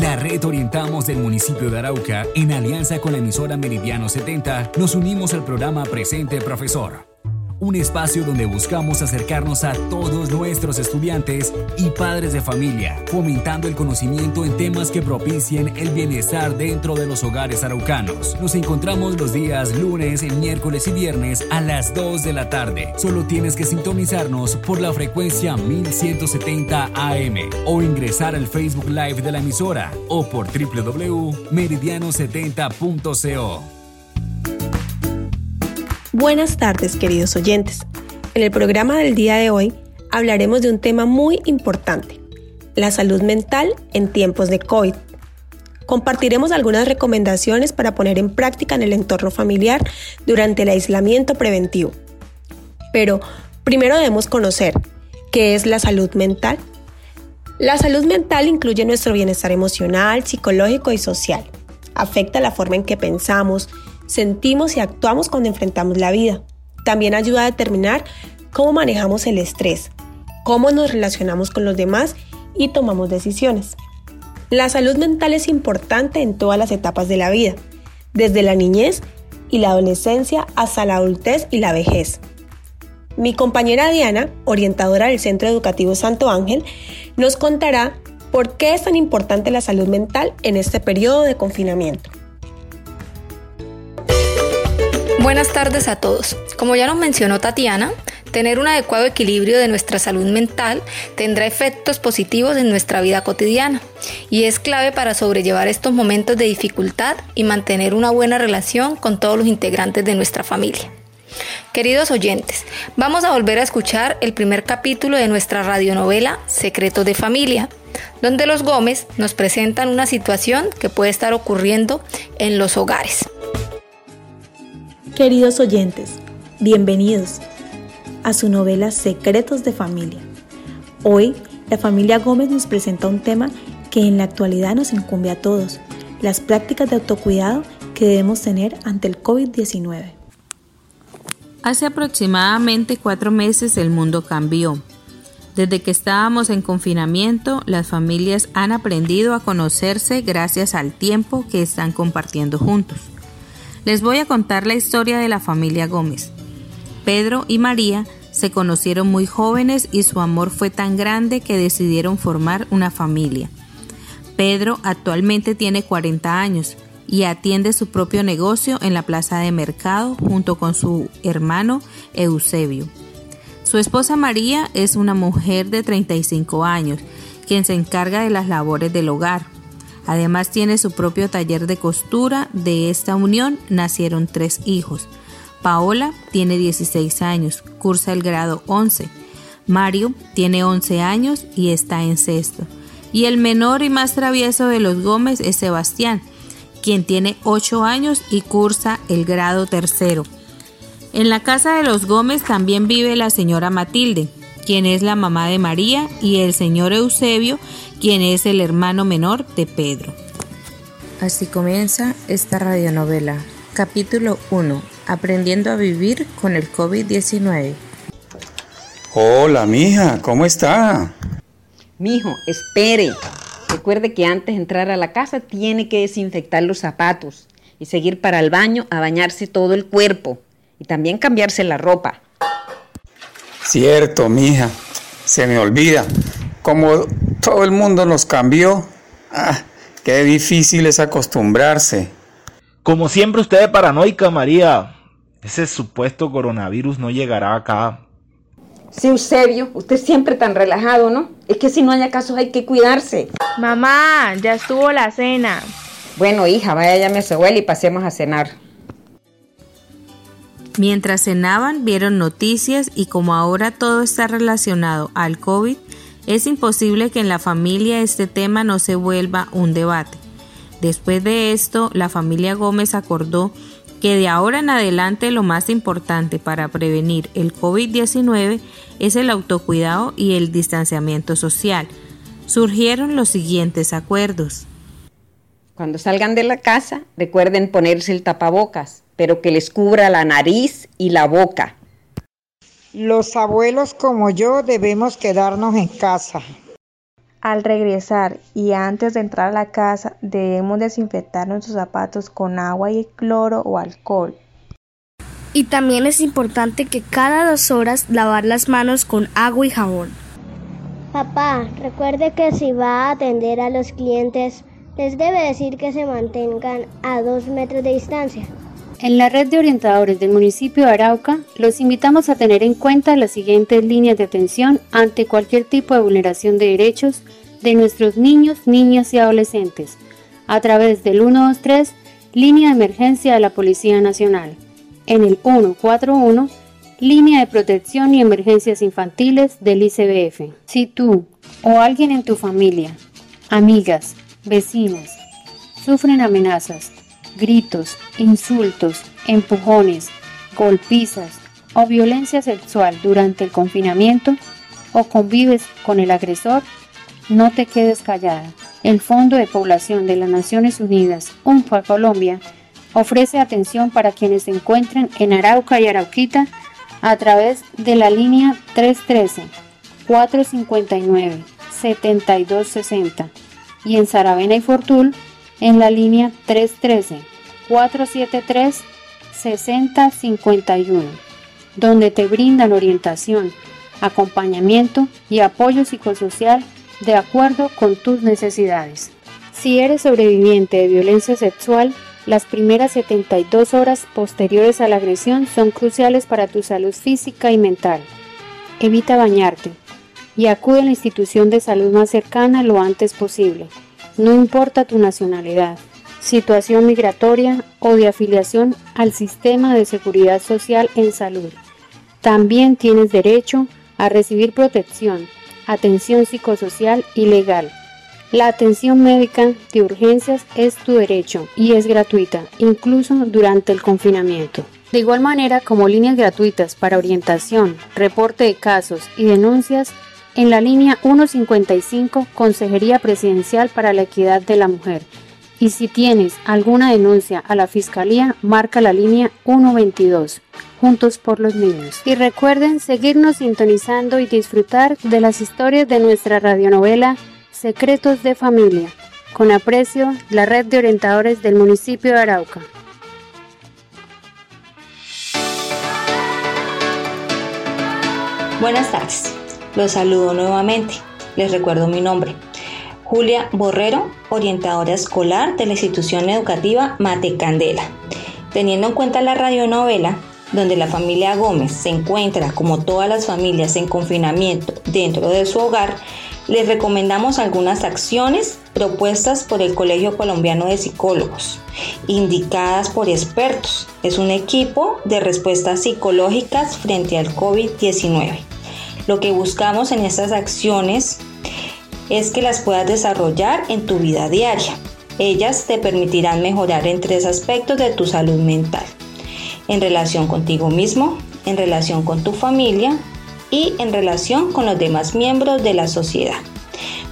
La red Orientamos del municipio de Arauca, en alianza con la emisora Meridiano 70, nos unimos al programa Presente Profesor un espacio donde buscamos acercarnos a todos nuestros estudiantes y padres de familia, fomentando el conocimiento en temas que propicien el bienestar dentro de los hogares araucanos. Nos encontramos los días lunes, miércoles y viernes a las 2 de la tarde. Solo tienes que sintonizarnos por la frecuencia 1170 AM o ingresar al Facebook Live de la emisora o por www.meridiano70.co. Buenas tardes, queridos oyentes. En el programa del día de hoy hablaremos de un tema muy importante, la salud mental en tiempos de COVID. Compartiremos algunas recomendaciones para poner en práctica en el entorno familiar durante el aislamiento preventivo. Pero primero debemos conocer qué es la salud mental. La salud mental incluye nuestro bienestar emocional, psicológico y social. Afecta la forma en que pensamos, sentimos y actuamos cuando enfrentamos la vida. También ayuda a determinar cómo manejamos el estrés, cómo nos relacionamos con los demás y tomamos decisiones. La salud mental es importante en todas las etapas de la vida, desde la niñez y la adolescencia hasta la adultez y la vejez. Mi compañera Diana, orientadora del Centro Educativo Santo Ángel, nos contará por qué es tan importante la salud mental en este periodo de confinamiento. Buenas tardes a todos. Como ya nos mencionó Tatiana, tener un adecuado equilibrio de nuestra salud mental tendrá efectos positivos en nuestra vida cotidiana y es clave para sobrellevar estos momentos de dificultad y mantener una buena relación con todos los integrantes de nuestra familia. Queridos oyentes, vamos a volver a escuchar el primer capítulo de nuestra radionovela Secretos de Familia, donde los Gómez nos presentan una situación que puede estar ocurriendo en los hogares. Queridos oyentes, bienvenidos a su novela Secretos de Familia. Hoy, la familia Gómez nos presenta un tema que en la actualidad nos incumbe a todos, las prácticas de autocuidado que debemos tener ante el COVID-19. Hace aproximadamente cuatro meses el mundo cambió. Desde que estábamos en confinamiento, las familias han aprendido a conocerse gracias al tiempo que están compartiendo juntos. Les voy a contar la historia de la familia Gómez. Pedro y María se conocieron muy jóvenes y su amor fue tan grande que decidieron formar una familia. Pedro actualmente tiene 40 años y atiende su propio negocio en la plaza de mercado junto con su hermano Eusebio. Su esposa María es una mujer de 35 años, quien se encarga de las labores del hogar Además tiene su propio taller de costura. De esta unión nacieron tres hijos. Paola tiene 16 años, cursa el grado 11. Mario tiene 11 años y está en sexto. Y el menor y más travieso de los Gómez es Sebastián, quien tiene 8 años y cursa el grado tercero. En la casa de los Gómez también vive la señora Matilde, quien es la mamá de María, y el señor Eusebio, quien es el hermano menor de Pedro. Así comienza esta radionovela. Capítulo 1. Aprendiendo a vivir con el COVID-19. Hola, mija, ¿cómo está? Mijo, espere. Recuerde que antes de entrar a la casa tiene que desinfectar los zapatos y seguir para el baño a bañarse todo el cuerpo y también cambiarse la ropa. Cierto, mija, se me olvida. Como todo el mundo nos cambió, ah, qué difícil es acostumbrarse. Como siempre usted es paranoica, María. Ese supuesto coronavirus no llegará acá. Sí, Eusebio, usted siempre tan relajado, ¿no? Es que si no hay casos hay que cuidarse. Mamá, ya estuvo la cena. Bueno, hija, vaya llame a su abuela y pasemos a cenar. Mientras cenaban, vieron noticias y como ahora todo está relacionado al COVID, es imposible que en la familia este tema no se vuelva un debate. Después de esto, la familia Gómez acordó que de ahora en adelante lo más importante para prevenir el COVID-19 es el autocuidado y el distanciamiento social. Surgieron los siguientes acuerdos. Cuando salgan de la casa, recuerden ponerse el tapabocas, pero que les cubra la nariz y la boca. Los abuelos como yo debemos quedarnos en casa. Al regresar y antes de entrar a la casa debemos desinfectar nuestros zapatos con agua y cloro o alcohol. Y también es importante que cada dos horas lavar las manos con agua y jabón. Papá, recuerde que si va a atender a los clientes, les debe decir que se mantengan a dos metros de distancia. En la red de orientadores del municipio de Arauca, los invitamos a tener en cuenta las siguientes líneas de atención ante cualquier tipo de vulneración de derechos de nuestros niños, niñas y adolescentes, a través del 123, línea de emergencia de la Policía Nacional, en el 141, línea de protección y emergencias infantiles del ICBF. Si tú o alguien en tu familia, amigas, vecinos, sufren amenazas, gritos, insultos, empujones, golpizas o violencia sexual durante el confinamiento o convives con el agresor, no te quedes callada. El Fondo de Población de las Naciones Unidas, UNFA Colombia, ofrece atención para quienes se encuentren en Arauca y Arauquita a través de la línea 313 459 7260 y en Saravena y Fortul en la línea 313-473-6051, donde te brindan orientación, acompañamiento y apoyo psicosocial de acuerdo con tus necesidades. Si eres sobreviviente de violencia sexual, las primeras 72 horas posteriores a la agresión son cruciales para tu salud física y mental. Evita bañarte y acude a la institución de salud más cercana lo antes posible no importa tu nacionalidad, situación migratoria o de afiliación al sistema de seguridad social en salud. También tienes derecho a recibir protección, atención psicosocial y legal. La atención médica de urgencias es tu derecho y es gratuita, incluso durante el confinamiento. De igual manera, como líneas gratuitas para orientación, reporte de casos y denuncias, en la línea 155 Consejería Presidencial para la Equidad de la Mujer. Y si tienes alguna denuncia a la Fiscalía, marca la línea 122. Juntos por los niños. Y recuerden seguirnos sintonizando y disfrutar de las historias de nuestra radionovela Secretos de Familia. Con aprecio, la red de orientadores del municipio de Arauca. Buenas tardes. Los saludo nuevamente. Les recuerdo mi nombre. Julia Borrero, orientadora escolar de la institución educativa Mate Candela. Teniendo en cuenta la radionovela, donde la familia Gómez se encuentra, como todas las familias, en confinamiento dentro de su hogar, les recomendamos algunas acciones propuestas por el Colegio Colombiano de Psicólogos, indicadas por expertos. Es un equipo de respuestas psicológicas frente al COVID-19. Lo que buscamos en estas acciones es que las puedas desarrollar en tu vida diaria. Ellas te permitirán mejorar en tres aspectos de tu salud mental. En relación contigo mismo, en relación con tu familia y en relación con los demás miembros de la sociedad.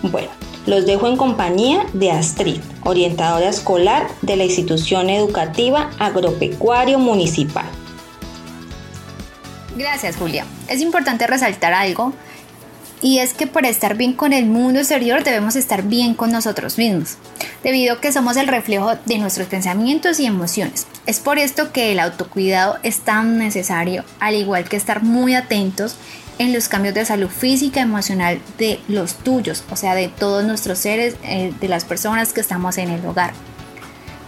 Bueno, los dejo en compañía de Astrid, orientadora escolar de la institución educativa agropecuario municipal. Gracias, Julia. Es importante resaltar algo y es que para estar bien con el mundo exterior debemos estar bien con nosotros mismos, debido a que somos el reflejo de nuestros pensamientos y emociones. Es por esto que el autocuidado es tan necesario, al igual que estar muy atentos en los cambios de salud física emocional de los tuyos, o sea, de todos nuestros seres, eh, de las personas que estamos en el hogar.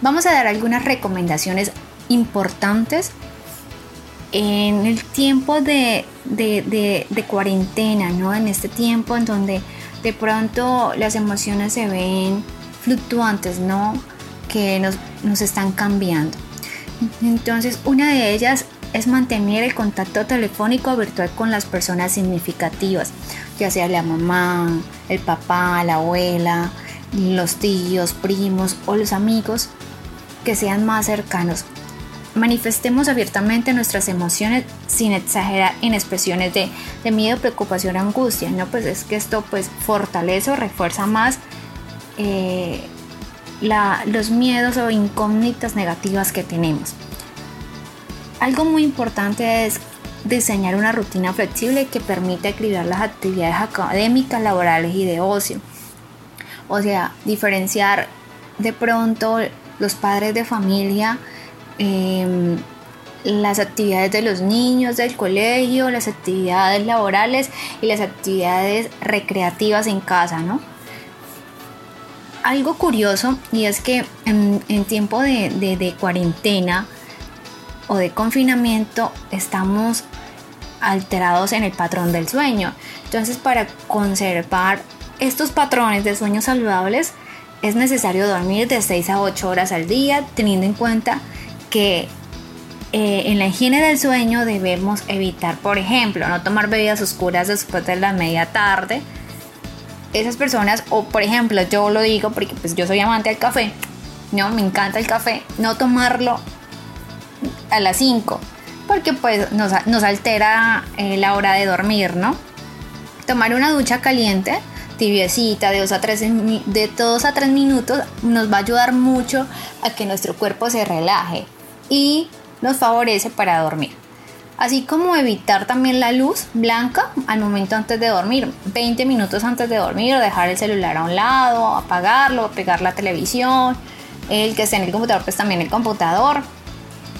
Vamos a dar algunas recomendaciones importantes en el tiempo de, cuarentena, ¿no? En este tiempo en donde de pronto las emociones se ven fluctuantes, ¿no? Que nos, nos están cambiando. Entonces, una de ellas es mantener el contacto telefónico virtual con las personas significativas, ya sea la mamá, el papá, la abuela, los tíos, primos o los amigos que sean más cercanos manifestemos abiertamente nuestras emociones sin exagerar en expresiones de, miedo, preocupación, angustia, ¿no? Pues es que esto pues fortalece o refuerza más eh, los miedos o incógnitas negativas que tenemos. Algo muy importante es diseñar una rutina flexible que permita equilibrar las actividades académicas, laborales y de ocio. O sea, diferenciar de pronto los padres de familia, em, las actividades de los niños del colegio, las actividades laborales y las actividades recreativas en casa, ¿no? Algo curioso y es que en, tiempo de cuarentena o de confinamiento estamos alterados en el patrón del sueño. Entonces para conservar estos patrones de sueños saludables es necesario dormir de 6 a 8 horas al día, teniendo en cuenta que eh, en la higiene del sueño debemos evitar, por ejemplo, no tomar bebidas oscuras después de la media tarde. Esas personas, o por ejemplo, yo lo digo porque pues yo soy amante del café, no, me encanta el café, no tomarlo a las 5, porque pues nos, altera eh, la hora de dormir, ¿no? Tomar una ducha caliente tibiecita de 2 a 3, de a 3 minutos nos va a ayudar mucho a que nuestro cuerpo se relaje y nos favorece para dormir. Así como evitar también la luz blanca al momento antes de dormir, 20 minutos antes de dormir, dejar el celular a un lado, apagarlo, pegar la televisión, el que esté en el computador, pues también el computador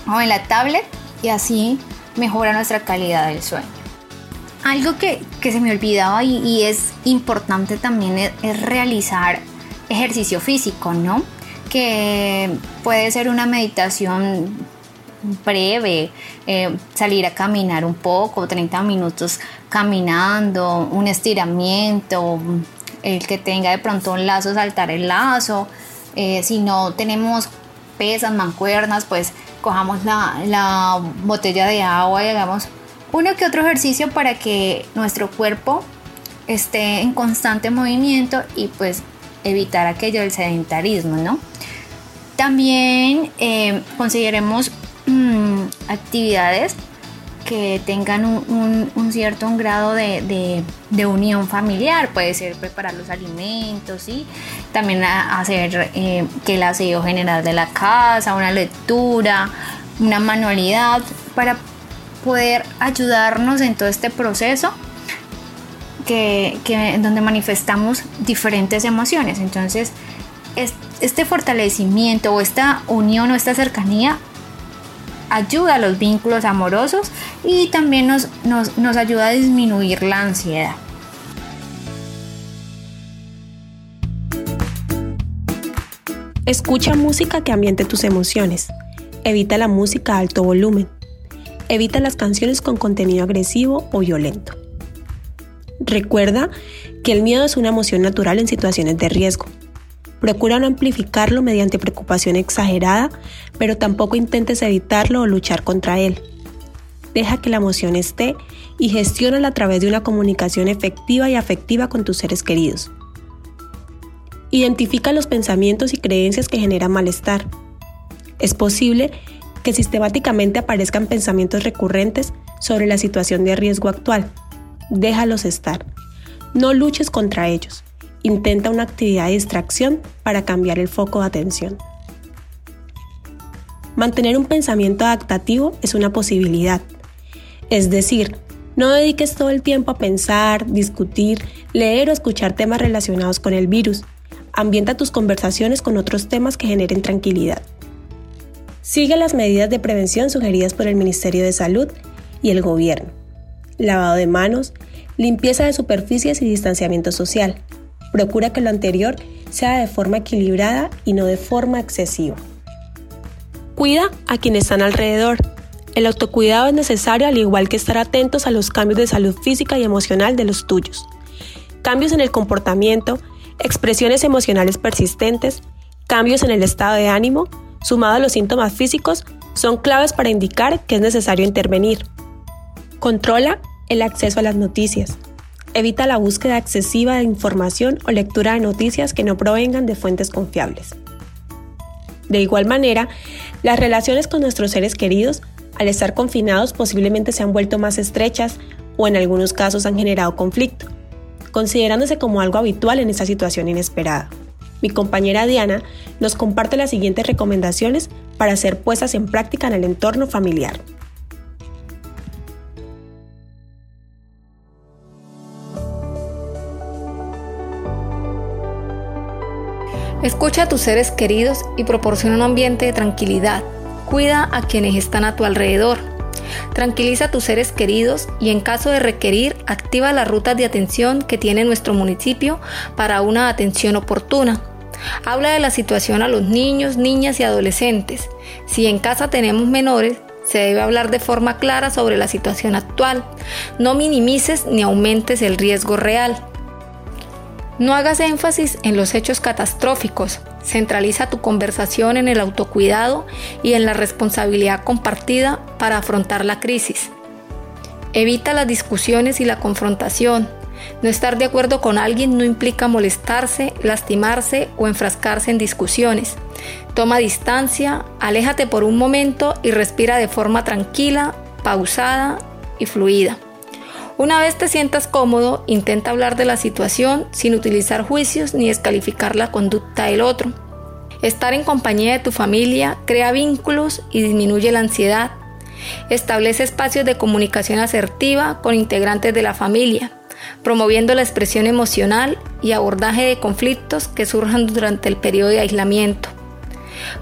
o en la tablet y así mejora nuestra calidad del sueño. Algo que, se me olvidaba y, es importante también es, realizar ejercicio físico, ¿no? Que puede ser una meditación breve, eh, salir a caminar un poco, 30 minutos caminando, un estiramiento, el que tenga de pronto un lazo, saltar el lazo. Eh, si no tenemos pesas, mancuernas, pues cojamos la, la botella de agua y hagamos uno que otro ejercicio para que nuestro cuerpo esté en constante movimiento y pues evitar aquello del sedentarismo, ¿no? También eh, consideremos mm, actividades que tengan un, cierto grado de, unión familiar, puede ser preparar los alimentos, y también hacer eh, que el aseo general de la casa, una lectura, una manualidad, para poder ayudarnos en todo este proceso que, donde manifestamos diferentes emociones. Entonces, este fortalecimiento o esta unión o esta cercanía ayuda a los vínculos amorosos y también nos, nos ayuda a disminuir la ansiedad. Escucha música que ambiente tus emociones. Evita la música a alto volumen. Evita las canciones con contenido agresivo o violento. Recuerda que el miedo es una emoción natural en situaciones de riesgo. Procura no amplificarlo mediante preocupación exagerada, pero tampoco intentes evitarlo o luchar contra él. Deja que la emoción esté y gestiónala a través de una comunicación efectiva y afectiva con tus seres queridos. Identifica los pensamientos y creencias que generan malestar. Es posible que sistemáticamente aparezcan pensamientos recurrentes sobre la situación de riesgo actual. Déjalos estar. No luches contra ellos. Intenta una actividad de distracción para cambiar el foco de atención. Mantener un pensamiento adaptativo es una posibilidad. Es decir, no dediques todo el tiempo a pensar, discutir, leer o escuchar temas relacionados con el virus. Ambienta tus conversaciones con otros temas que generen tranquilidad. Sigue las medidas de prevención sugeridas por el Ministerio de Salud y el Gobierno. Lavado de manos, limpieza de superficies y distanciamiento social. Procura que lo anterior sea de forma equilibrada y no de forma excesiva. Cuida a quienes están alrededor. El autocuidado es necesario al igual que estar atentos a los cambios de salud física y emocional de los tuyos. Cambios en el comportamiento, expresiones emocionales persistentes, cambios en el estado de ánimo, sumado a los síntomas físicos, son claves para indicar que es necesario intervenir. Controla el acceso a las noticias. Evita la búsqueda excesiva de información o lectura de noticias que no provengan de fuentes confiables. De igual manera, las relaciones con nuestros seres queridos, al estar confinados, posiblemente se han vuelto más estrechas o en algunos casos han generado conflicto, considerándose como algo habitual en esta situación inesperada. Mi compañera Diana nos comparte las siguientes recomendaciones para ser puestas en práctica en el entorno familiar. Escucha a tus seres queridos y proporciona un ambiente de tranquilidad. Cuida a quienes están a tu alrededor. Tranquiliza a tus seres queridos y en caso de requerir, activa las rutas de atención que tiene nuestro municipio para una atención oportuna. Habla de la situación a los niños, niñas y adolescentes. Si en casa tenemos menores, se debe hablar de forma clara sobre la situación actual. No minimices ni aumentes el riesgo real. No hagas énfasis en los hechos catastróficos. Centraliza tu conversación en el autocuidado y en la responsabilidad compartida para afrontar la crisis. Evita las discusiones y la confrontación. No estar de acuerdo con alguien no implica molestarse, lastimarse o enfrascarse en discusiones. Toma distancia, aléjate por un momento y respira de forma tranquila, pausada y fluida. Una vez te sientas cómodo, intenta hablar de la situación sin utilizar juicios ni descalificar la conducta del otro. Estar en compañía de tu familia crea vínculos y disminuye la ansiedad. Establece espacios de comunicación asertiva con integrantes de la familia promoviendo la expresión emocional y abordaje de conflictos que surjan durante el periodo de aislamiento.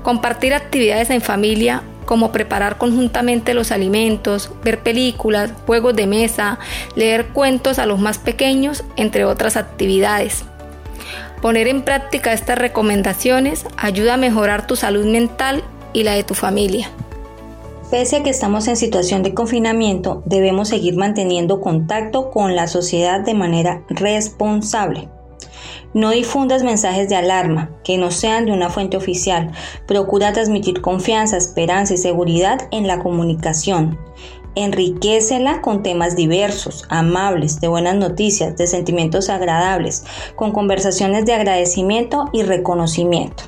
Compartir actividades en familia como preparar conjuntamente los alimentos, ver películas, juegos de mesa, leer cuentos a los más pequeños, entre otras actividades. Poner en práctica estas recomendaciones ayuda a mejorar tu salud mental y la de tu familia. Pese a que estamos en situación de confinamiento, debemos seguir manteniendo contacto con la sociedad de manera responsable. No difundas mensajes de alarma que no sean de una fuente oficial. Procura transmitir confianza, esperanza y seguridad en la comunicación. Enriquecela con temas diversos, amables, de buenas noticias, de sentimientos agradables, con conversaciones de agradecimiento y reconocimiento.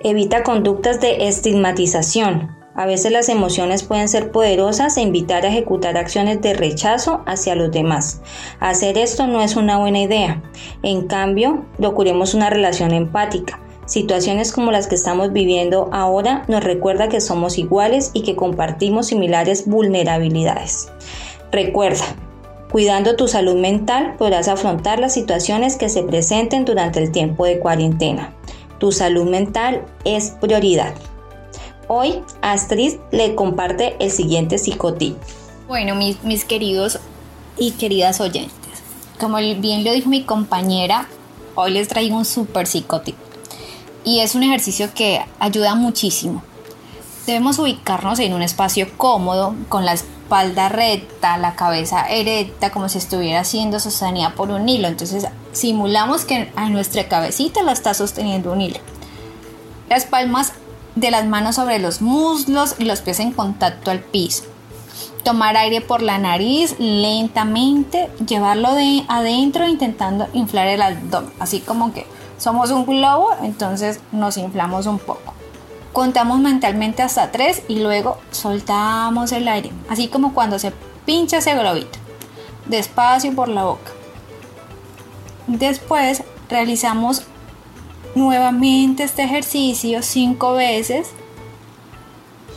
Evita conductas de estigmatización, a veces las emociones pueden ser poderosas e invitar a ejecutar acciones de rechazo hacia los demás. Hacer esto no es una buena idea. En cambio, procuremos una relación empática. Situaciones como las que estamos viviendo ahora nos recuerda que somos iguales y que compartimos similares vulnerabilidades. Recuerda, cuidando tu salud mental podrás afrontar las situaciones que se presenten durante el tiempo de cuarentena. Tu salud mental es prioridad. Hoy Astrid le comparte el siguiente psicotip. Bueno, mis, mis queridos y queridas oyentes, como bien lo dijo mi compañera, hoy les traigo un super psicotip. Y es un ejercicio que ayuda muchísimo. Debemos ubicarnos en un espacio cómodo, con la espalda recta, la cabeza erecta, como si estuviera siendo sostenida por un hilo. Entonces simulamos que a nuestra cabecita la está sosteniendo un hilo. Las palmas de las manos sobre los muslos y los pies en contacto al piso. Tomar aire por la nariz lentamente, llevarlo de adentro intentando inflar el abdomen, así como que somos un globo, entonces nos inflamos un poco. Contamos mentalmente hasta tres y luego soltamos el aire, así como cuando se pincha ese globito. Despacio por la boca. Después realizamos nuevamente este ejercicio cinco veces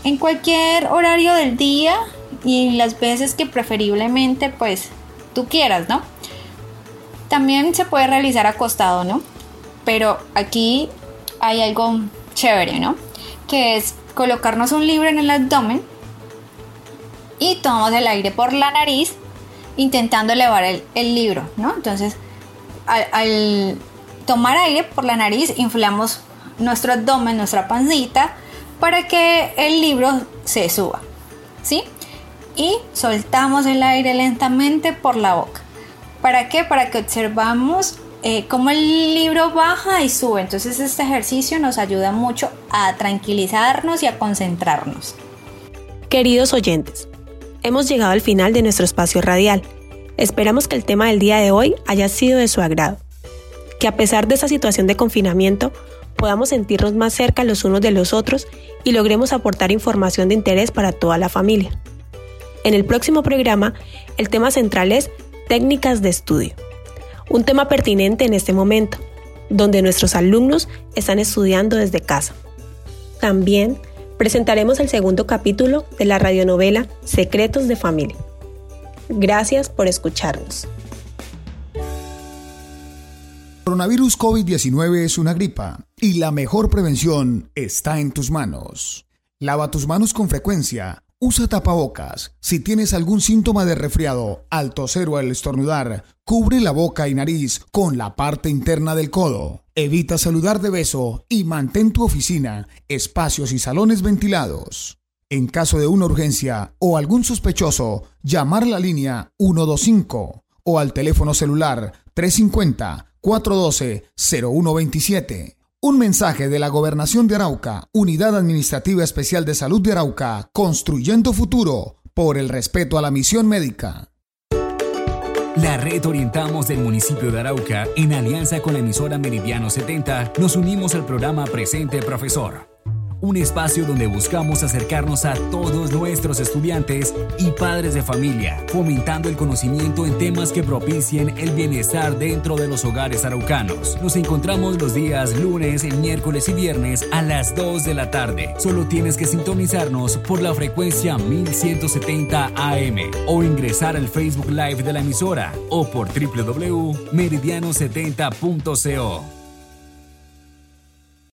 en cualquier horario del día y las veces que preferiblemente pues tú quieras, ¿no? También se puede realizar acostado, ¿no? Pero aquí hay algo chévere, ¿no? Que es colocarnos un libro en el abdomen y tomamos el aire por la nariz intentando elevar el, libro, ¿no? Entonces, al tomar aire por la nariz, inflamos nuestro abdomen, nuestra pancita, para que el libro se suba. ¿Sí? Y soltamos el aire lentamente por la boca. ¿Para qué? Para que observamos eh, cómo el libro baja y sube. Entonces este ejercicio nos ayuda mucho a tranquilizarnos y a concentrarnos. Queridos oyentes, hemos llegado al final de nuestro espacio radial. Esperamos que el tema del día de hoy haya sido de su agrado que a pesar de esa situación de confinamiento, podamos sentirnos más cerca los unos de los otros y logremos aportar información de interés para toda la familia. En el próximo programa, el tema central es técnicas de estudio, un tema pertinente en este momento, donde nuestros alumnos están estudiando desde casa. También presentaremos el segundo capítulo de la radionovela Secretos de Familia. Gracias por escucharnos. Coronavirus COVID-19 es una gripa y la mejor prevención está en tus manos. Lava tus manos con frecuencia. Usa tapabocas. Si tienes algún síntoma de resfriado, al toser o al estornudar, cubre la boca y nariz con la parte interna del codo. Evita saludar de beso y mantén tu oficina, espacios y salones ventilados. En caso de una urgencia o algún sospechoso, llamar la línea 125 o al teléfono celular 350 412-0127. Un mensaje de la Gobernación de Arauca, Unidad Administrativa Especial de Salud de Arauca, construyendo futuro por el respeto a la misión médica. La red Orientamos del municipio de Arauca, en alianza con la emisora Meridiano 70, nos unimos al programa Presente Profesor un espacio donde buscamos acercarnos a todos nuestros estudiantes y padres de familia, fomentando el conocimiento en temas que propicien el bienestar dentro de los hogares araucanos. Nos encontramos los días lunes, miércoles y viernes a las 2 de la tarde. Solo tienes que sintonizarnos por la frecuencia 1170 AM o ingresar al Facebook Live de la emisora o por www.meridiano70.co.